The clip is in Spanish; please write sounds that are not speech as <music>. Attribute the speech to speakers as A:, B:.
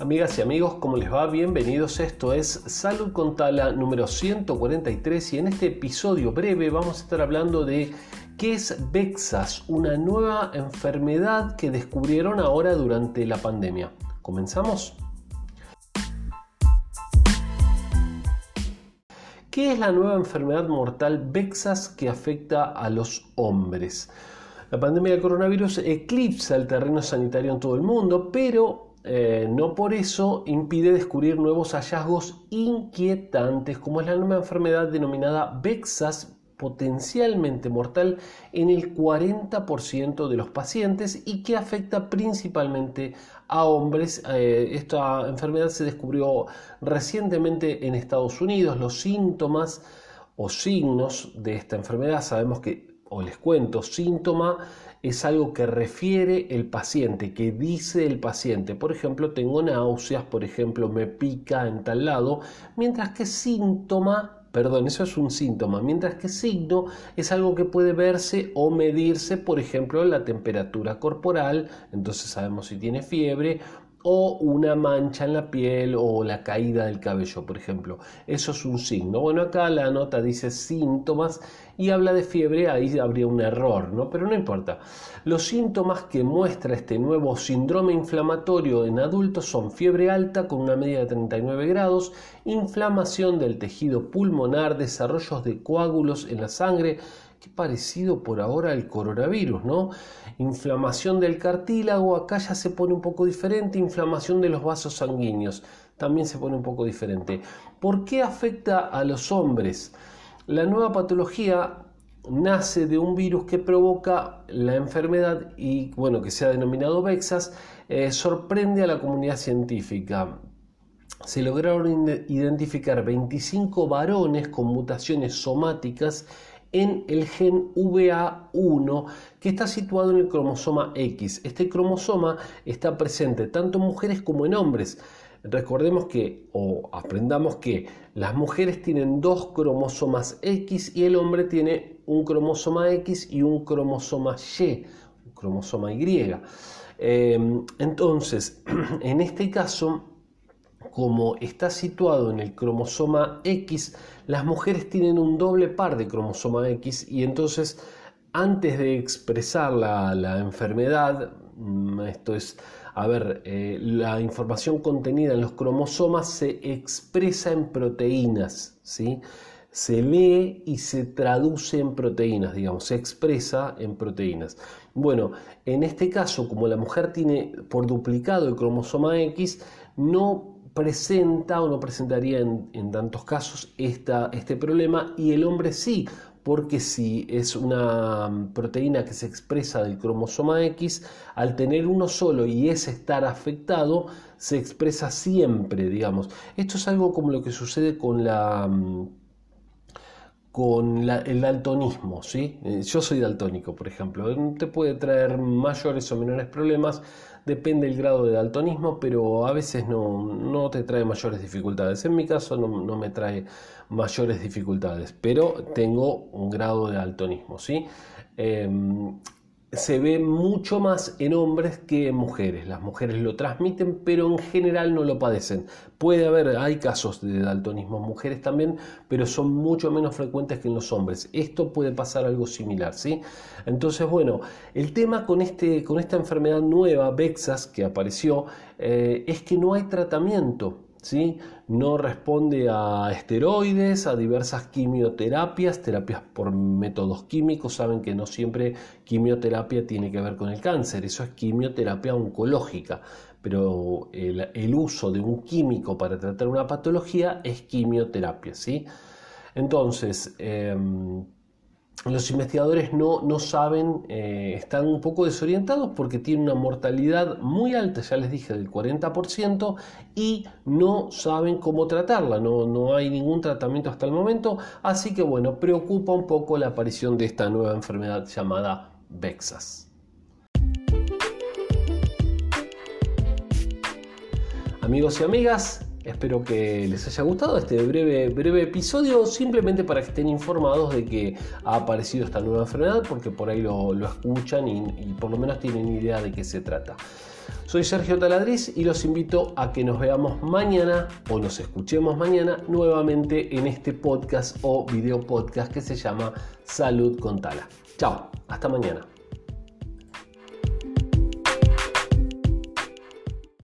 A: Amigas y amigos, ¿cómo les va? Bienvenidos. Esto es Salud con Tala número 143 y en este episodio breve vamos a estar hablando de qué es Vexas, una nueva enfermedad que descubrieron ahora durante la pandemia. ¿Comenzamos? ¿Qué es la nueva enfermedad mortal Vexas que afecta a los hombres? La pandemia del coronavirus eclipsa el terreno sanitario en todo el mundo, pero eh, no por eso impide descubrir nuevos hallazgos inquietantes, como es la nueva enfermedad denominada Vexas potencialmente mortal en el 40% de los pacientes y que afecta principalmente a hombres. Eh, esta enfermedad se descubrió recientemente en Estados Unidos. Los síntomas o signos de esta enfermedad sabemos que o les cuento, síntoma es algo que refiere el paciente, que dice el paciente. Por ejemplo, tengo náuseas, por ejemplo, me pica en tal lado, mientras que síntoma, perdón, eso es un síntoma, mientras que signo es algo que puede verse o medirse, por ejemplo, la temperatura corporal, entonces sabemos si tiene fiebre o una mancha en la piel o la caída del cabello, por ejemplo. Eso es un signo. Bueno, acá la nota dice síntomas y habla de fiebre, ahí habría un error, ¿no? Pero no importa. Los síntomas que muestra este nuevo síndrome inflamatorio en adultos son fiebre alta con una media de 39 grados, inflamación del tejido pulmonar, desarrollos de coágulos en la sangre, Qué parecido por ahora al coronavirus, ¿no? Inflamación del cartílago, acá ya se pone un poco diferente, inflamación de los vasos sanguíneos, también se pone un poco diferente. ¿Por qué afecta a los hombres? La nueva patología nace de un virus que provoca la enfermedad y, bueno, que se ha denominado VEXAS, eh, sorprende a la comunidad científica. Se lograron identificar 25 varones con mutaciones somáticas en el gen VA1 que está situado en el cromosoma X. Este cromosoma está presente tanto en mujeres como en hombres. Recordemos que, o aprendamos que las mujeres tienen dos cromosomas X y el hombre tiene un cromosoma X y un cromosoma Y, un cromosoma Y. Em, entonces, <clears throat> en este caso, como está situado en el cromosoma X, las mujeres tienen un doble par de cromosoma X y entonces antes de expresar la, enfermedad, mm, esto es, a ver, eh, la información contenida en los cromosomas se expresa en proteínas, ¿sí? se lee y se traduce en proteínas, digamos, se expresa en proteínas. Bueno, en este caso, como la mujer tiene por duplicado el cromosoma X, no presenta o no presentaría en, tantos casos este problema y el hombre sí, porque si es una proteína que se expresa del cromosoma X, al tener uno solo y es estar afectado, se expresa siempre, digamos. Esto es algo como lo que sucede con la con el daltonismo, ¿sí? Eh, yo soy daltónico, por ejemplo. Te puede traer mayores o menores problemas, depende del grado de daltonismo, pero a veces no, te trae mayores dificultades. En mi caso no, me trae mayores dificultades, pero tengo un grado de daltonismo, ¿sí? Em, se ve mucho más en hombres que en mujeres. Las mujeres lo transmiten, pero en general no lo padecen. Puede haber, hay casos de daltonismo en mujeres también, pero son mucho menos frecuentes que en los hombres. Esto puede pasar algo similar, ¿sí? Entonces, bueno, el tema con, este, con esta enfermedad nueva, Vexas, que apareció, eh, es que no hay tratamiento no responde a esteroides, a diversas quimioterapias, terapias por métodos químicos. Saben que no siempre quimioterapia tiene que ver con el cáncer, eso es quimioterapia oncológica. Pero el, uso de un químico para tratar una patología es quimioterapia. ¿sí? Entonces, em, los investigadores no, no saben, eh, están un poco desorientados porque tiene una mortalidad muy alta, ya les dije, del 40%, y no saben cómo tratarla, no, no hay ningún tratamiento hasta el momento, así que bueno, preocupa un poco la aparición de esta nueva enfermedad llamada Vexas. Amigos y amigas, Espero que les haya gustado este breve, breve episodio, simplemente para que estén informados de que ha aparecido esta nueva enfermedad, porque por ahí lo, escuchan y, y por lo menos tienen idea de qué se trata. Soy Sergio Taladriz y los invito a que nos veamos mañana o nos escuchemos mañana nuevamente en este podcast o video podcast que se llama Salud con Tala. Chao, hasta mañana.